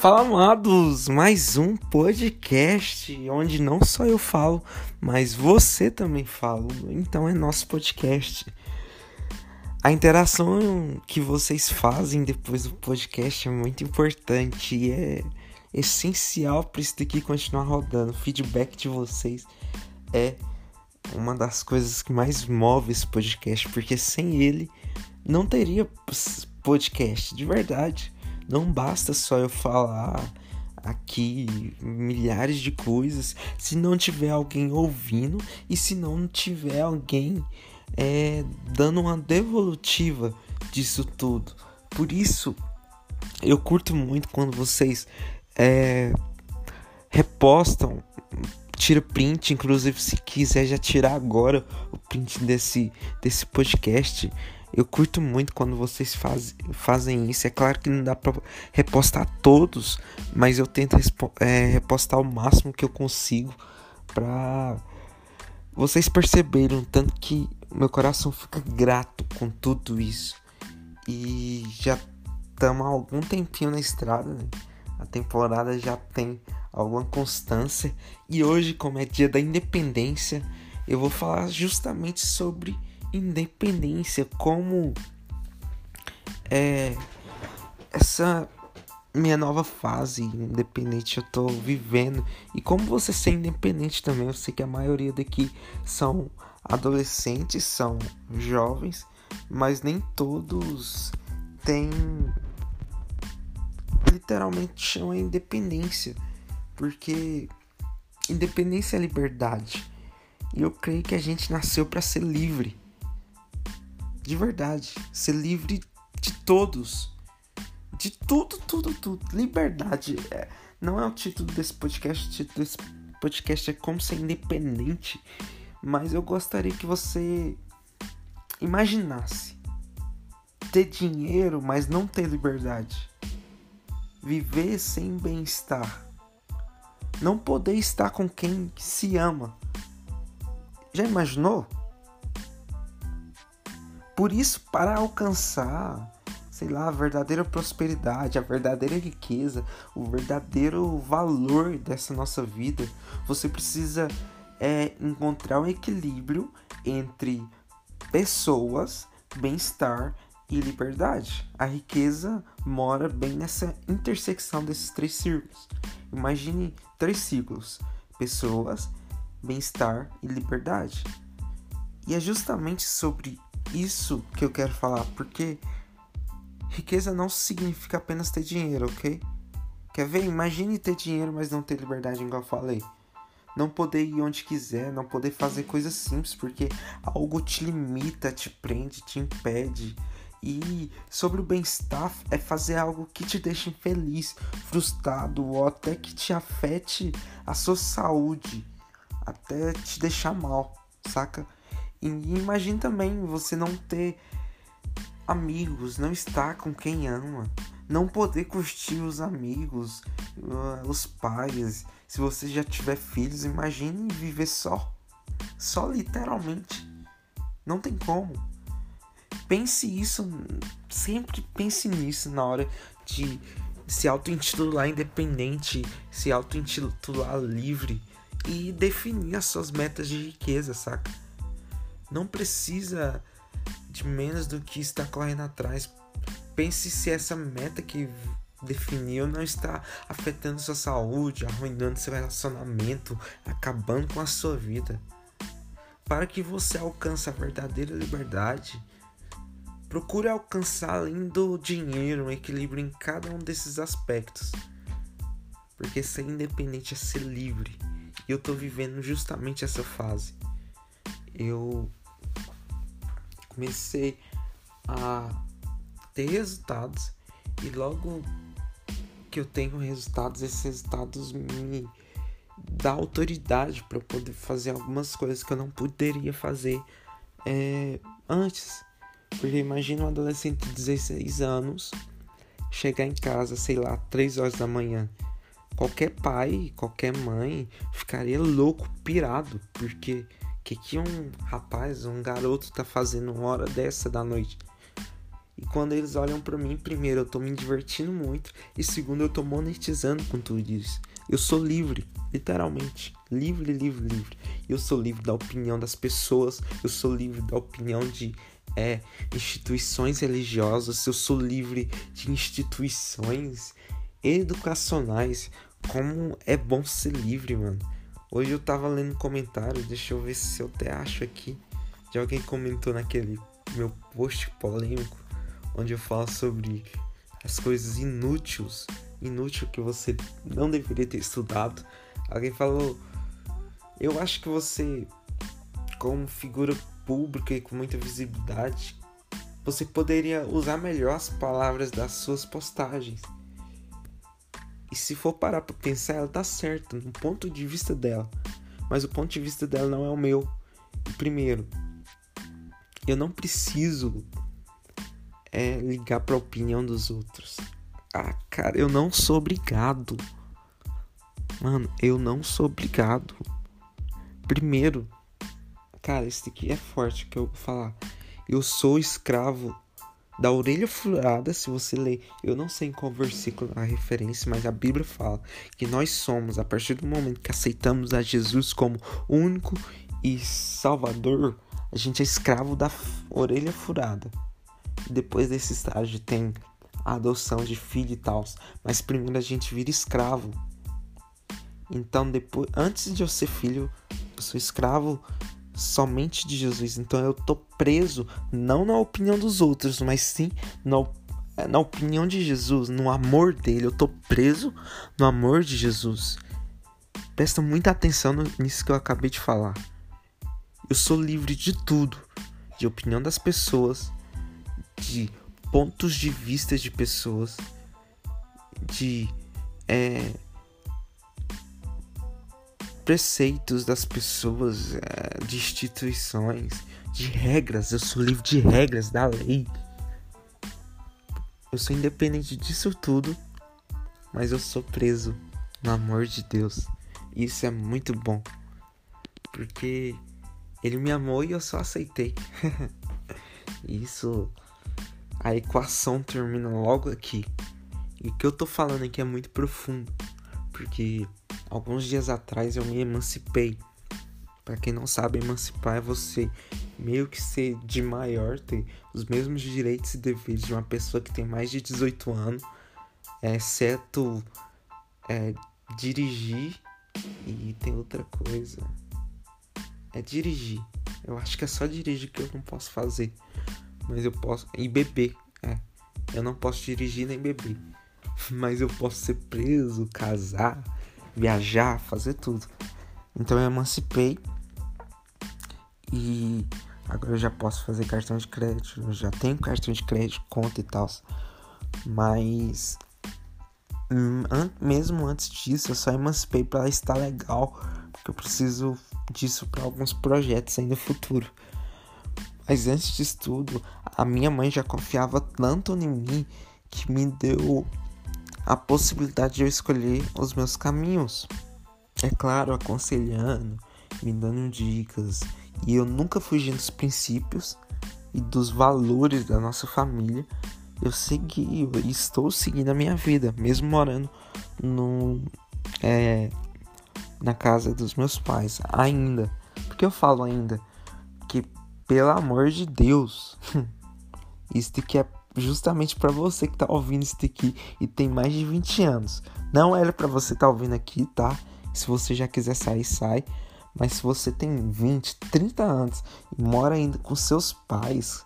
Fala amados, mais um podcast onde não só eu falo, mas você também fala. Então é nosso podcast. A interação que vocês fazem depois do podcast é muito importante e é essencial para isso daqui continuar rodando. O feedback de vocês é uma das coisas que mais move esse podcast, porque sem ele não teria podcast, de verdade. Não basta só eu falar aqui milhares de coisas se não tiver alguém ouvindo e se não tiver alguém é, dando uma devolutiva disso tudo. Por isso eu curto muito quando vocês é, repostam, tira print, inclusive se quiser já tirar agora o print desse, desse podcast eu curto muito quando vocês faz, fazem isso. É claro que não dá pra repostar todos, mas eu tento é, repostar o máximo que eu consigo pra vocês perceberem o tanto que meu coração fica grato com tudo isso. E já estamos há algum tempinho na estrada, né? A temporada já tem alguma constância. E hoje, como é dia da independência, eu vou falar justamente sobre independência, como é essa minha nova fase independente eu tô vivendo e como você ser independente também, eu sei que a maioria daqui são adolescentes, são jovens, mas nem todos têm literalmente chama independência, porque independência é liberdade. E eu creio que a gente nasceu para ser livre de verdade, ser livre de todos, de tudo, tudo, tudo. Liberdade é, não é o título desse podcast. O título desse podcast é como ser independente, mas eu gostaria que você imaginasse ter dinheiro, mas não ter liberdade, viver sem bem-estar, não poder estar com quem se ama. Já imaginou? Por isso, para alcançar, sei lá, a verdadeira prosperidade, a verdadeira riqueza, o verdadeiro valor dessa nossa vida, você precisa é, encontrar um equilíbrio entre pessoas, bem-estar e liberdade. A riqueza mora bem nessa intersecção desses três círculos. Imagine três círculos: pessoas, bem-estar e liberdade. E é justamente sobre isso que eu quero falar, porque riqueza não significa apenas ter dinheiro, ok? Quer ver? Imagine ter dinheiro, mas não ter liberdade, igual eu falei. Não poder ir onde quiser, não poder fazer coisas simples, porque algo te limita, te prende, te impede. E sobre o bem-estar é fazer algo que te deixe infeliz, frustrado ou até que te afete a sua saúde, até te deixar mal, saca? E imagine também você não ter amigos, não estar com quem ama, não poder curtir os amigos, uh, os pais. Se você já tiver filhos, imagine viver só. Só literalmente. Não tem como. Pense isso, sempre pense nisso na hora de se auto-intitular independente, se auto-intitular livre e definir as suas metas de riqueza, saca? Não precisa de menos do que está correndo atrás. Pense se essa meta que definiu não está afetando sua saúde, arruinando seu relacionamento, acabando com a sua vida. Para que você alcance a verdadeira liberdade, procure alcançar além do dinheiro um equilíbrio em cada um desses aspectos. Porque ser independente é ser livre. E eu estou vivendo justamente essa fase. Eu comecei a ter resultados e logo que eu tenho resultados, esses resultados me dá autoridade para poder fazer algumas coisas que eu não poderia fazer é, antes. Porque imagina um adolescente de 16 anos chegar em casa, sei lá, 3 horas da manhã. Qualquer pai, qualquer mãe ficaria louco, pirado, porque que que um rapaz, um garoto tá fazendo uma hora dessa da noite? E quando eles olham para mim, primeiro, eu tô me divertindo muito. E segundo, eu tô monetizando com tudo isso. Eu sou livre, literalmente. Livre, livre, livre. Eu sou livre da opinião das pessoas. Eu sou livre da opinião de é, instituições religiosas. Eu sou livre de instituições educacionais. Como é bom ser livre, mano. Hoje eu tava lendo comentários, deixa eu ver se eu até acho aqui. De alguém comentou naquele meu post polêmico, onde eu falo sobre as coisas inúteis inútil que você não deveria ter estudado. Alguém falou: Eu acho que você, como figura pública e com muita visibilidade, você poderia usar melhor as palavras das suas postagens. E se for parar pra pensar, ela tá certa no ponto de vista dela. Mas o ponto de vista dela não é o meu. primeiro, eu não preciso é, ligar para a opinião dos outros. Ah, cara, eu não sou obrigado. Mano, eu não sou obrigado. Primeiro, cara, esse aqui é forte que eu vou falar. Eu sou escravo da orelha furada, se você ler, eu não sei em qual versículo a referência, mas a Bíblia fala que nós somos, a partir do momento que aceitamos a Jesus como único e Salvador, a gente é escravo da orelha furada. Depois desse estágio tem a adoção de filho e tal. Mas primeiro a gente vira escravo. Então depois, antes de eu ser filho, eu sou escravo somente de Jesus. Então eu tô preso não na opinião dos outros, mas sim na, na opinião de Jesus, no amor dele. Eu tô preso no amor de Jesus. Presta muita atenção nisso que eu acabei de falar. Eu sou livre de tudo, de opinião das pessoas, de pontos de vista de pessoas, de é, preceitos das pessoas, é, de instituições, de regras. Eu sou livre de regras da lei. Eu sou independente disso tudo, mas eu sou preso no amor de Deus. Isso é muito bom, porque Ele me amou e eu só aceitei. Isso a equação termina logo aqui. E o que eu tô falando aqui é muito profundo, porque alguns dias atrás eu me emancipei. Para quem não sabe, emancipar é você meio que ser de maior, ter os mesmos direitos e deveres de uma pessoa que tem mais de 18 anos, exceto é, dirigir e tem outra coisa. É dirigir. Eu acho que é só dirigir que eu não posso fazer mas eu posso. E beber, é. Eu não posso dirigir nem beber. Mas eu posso ser preso, casar, viajar, fazer tudo. Então eu emancipei. E agora eu já posso fazer cartão de crédito. Eu já tenho cartão de crédito, conta e tal. Mas hum, mesmo antes disso, eu só emancipei para estar legal. Porque eu preciso disso para alguns projetos no futuro. Mas antes disso tudo, a minha mãe já confiava tanto em mim que me deu a possibilidade de eu escolher os meus caminhos. É claro, aconselhando, me dando dicas. E eu nunca fugi dos princípios e dos valores da nossa família. Eu segui, eu estou seguindo a minha vida, mesmo morando no, é, na casa dos meus pais, ainda. Porque eu falo ainda que pelo amor de Deus. Isso aqui é justamente para você que tá ouvindo isso aqui e tem mais de 20 anos. Não era para você tá ouvindo aqui, tá? Se você já quiser sair, sai. Mas se você tem 20, 30 anos e mora ainda com seus pais,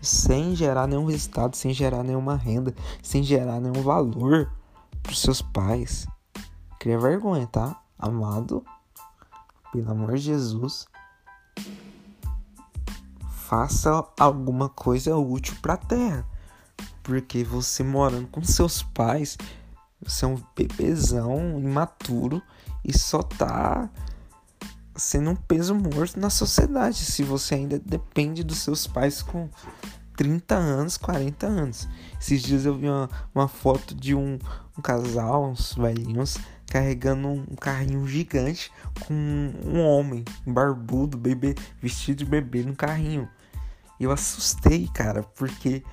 sem gerar nenhum resultado, sem gerar nenhuma renda, sem gerar nenhum valor para seus pais, cria vergonha, tá? Amado, pelo amor de Jesus, faça alguma coisa útil para a Terra. Porque você morando com seus pais, você é um bebezão imaturo e só tá sendo um peso morto na sociedade. Se você ainda depende dos seus pais com 30 anos, 40 anos. Esses dias eu vi uma, uma foto de um, um casal, uns velhinhos, carregando um, um carrinho gigante com um homem barbudo, bebê, vestido de bebê no carrinho. Eu assustei, cara, porque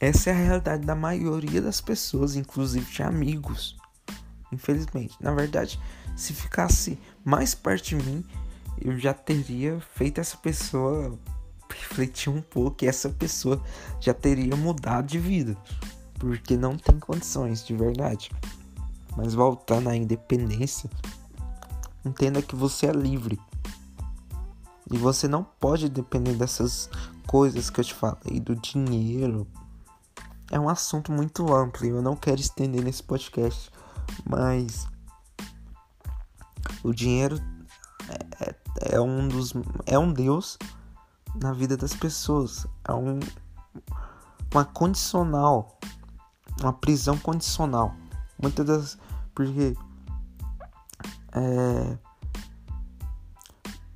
essa é a realidade da maioria das pessoas, inclusive de amigos. Infelizmente. Na verdade, se ficasse mais perto de mim, eu já teria feito essa pessoa refletir um pouco e essa pessoa já teria mudado de vida. Porque não tem condições, de verdade. Mas voltando à independência, entenda que você é livre. E você não pode depender dessas coisas que eu te falei, do dinheiro. É um assunto muito amplo e eu não quero estender nesse podcast. Mas o dinheiro é, é, é um dos. é um Deus na vida das pessoas. É um, uma condicional. Uma prisão condicional. Muitas das. Porque. É,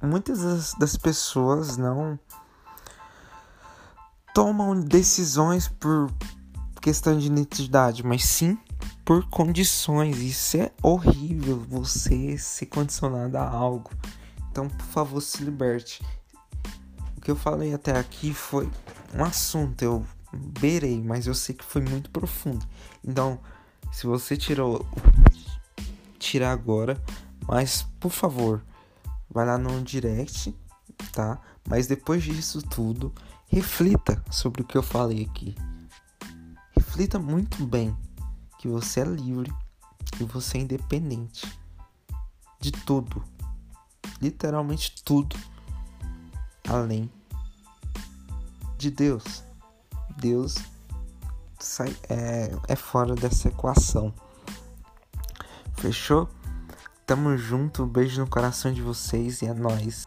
muitas das, das pessoas não tomam decisões por questão de identidade, mas sim por condições. Isso é horrível você ser condicionado a algo. Então, por favor, se liberte. O que eu falei até aqui foi um assunto, eu beirei, mas eu sei que foi muito profundo. Então, se você tirou, tira agora, mas por favor, vai lá no direct, tá? Mas depois disso tudo, reflita sobre o que eu falei aqui. Reflita muito bem que você é livre e você é independente de tudo, literalmente tudo, além de Deus. Deus sai, é, é fora dessa equação. Fechou? Tamo junto, um beijo no coração de vocês e é nóis.